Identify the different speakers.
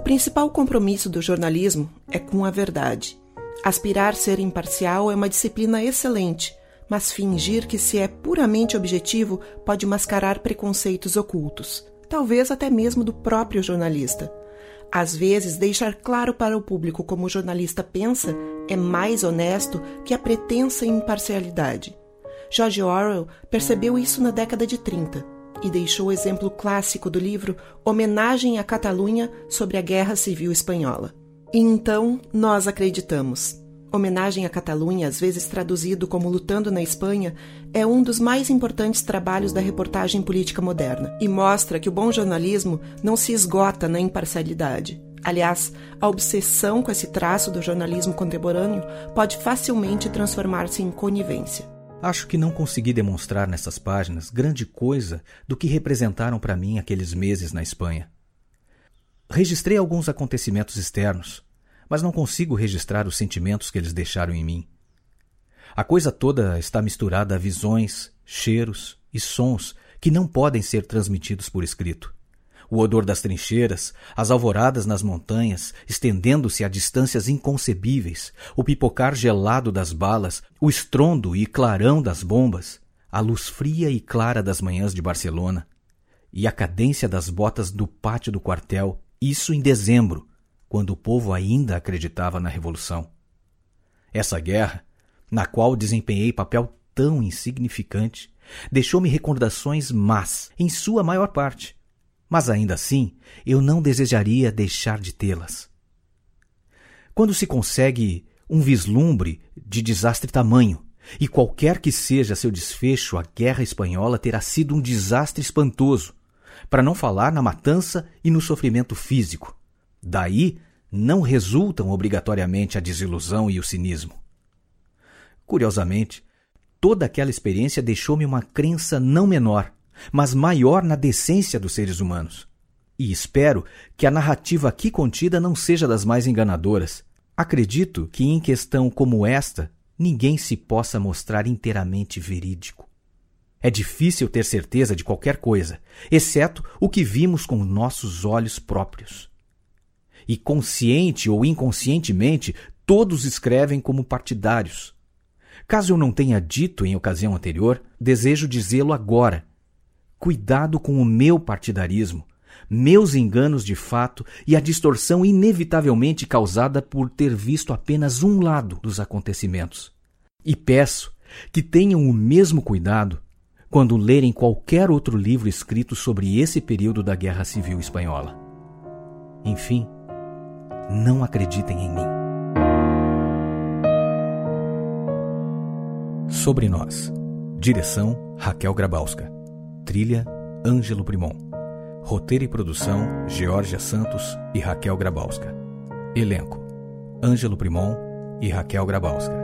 Speaker 1: O principal compromisso do jornalismo é com a verdade. Aspirar ser imparcial é uma disciplina excelente, mas fingir que se é puramente objetivo pode mascarar preconceitos ocultos, talvez até mesmo do próprio jornalista. Às vezes, deixar claro para o público como o jornalista pensa é mais honesto que a pretensa imparcialidade. George Orwell percebeu isso na década de 30 e deixou o exemplo clássico do livro Homenagem à Catalunha sobre a Guerra Civil Espanhola. E então nós acreditamos. Homenagem à Catalunha, às vezes traduzido como Lutando na Espanha, é um dos mais importantes trabalhos da reportagem política moderna e mostra que o bom jornalismo não se esgota na imparcialidade. Aliás, a obsessão com esse traço do jornalismo contemporâneo pode facilmente transformar-se em conivência.
Speaker 2: Acho que não consegui demonstrar nessas páginas grande coisa do que representaram para mim aqueles meses na Espanha. Registrei alguns acontecimentos externos, mas não consigo registrar os sentimentos que eles deixaram em mim. A coisa toda está misturada a visões, cheiros e sons que não podem ser transmitidos por escrito. O odor das trincheiras, as alvoradas nas montanhas, estendendo-se a distâncias inconcebíveis, o pipocar gelado das balas, o estrondo e clarão das bombas, a luz fria e clara das manhãs de Barcelona, e a cadência das botas do pátio do quartel, isso em dezembro, quando o povo ainda acreditava na Revolução. Essa guerra, na qual desempenhei papel tão insignificante, deixou-me recordações más, em sua maior parte. Mas ainda assim, eu não desejaria deixar de tê-las. Quando se consegue um vislumbre de desastre tamanho, e qualquer que seja seu desfecho, a Guerra Espanhola terá sido um desastre espantoso, para não falar na matança e no sofrimento físico. Daí não resultam obrigatoriamente a desilusão e o cinismo. Curiosamente, toda aquela experiência deixou-me uma crença não menor, mas maior na decência dos seres humanos. E espero que a narrativa aqui contida não seja das mais enganadoras. Acredito que em questão como esta, ninguém se possa mostrar inteiramente verídico. É difícil ter certeza de qualquer coisa, exceto o que vimos com nossos olhos próprios e consciente ou inconscientemente, todos escrevem como partidários. Caso eu não tenha dito em ocasião anterior, desejo dizê-lo agora. Cuidado com o meu partidarismo, meus enganos de fato e a distorção inevitavelmente causada por ter visto apenas um lado dos acontecimentos. E peço que tenham o mesmo cuidado quando lerem qualquer outro livro escrito sobre esse período da Guerra Civil Espanhola. Enfim, não acreditem em mim. Sobre nós. Direção Raquel Grabowska. Trilha Ângelo Primon. Roteiro e produção Georgia Santos e Raquel Grabowska. Elenco: Ângelo Primon e Raquel Grabowska.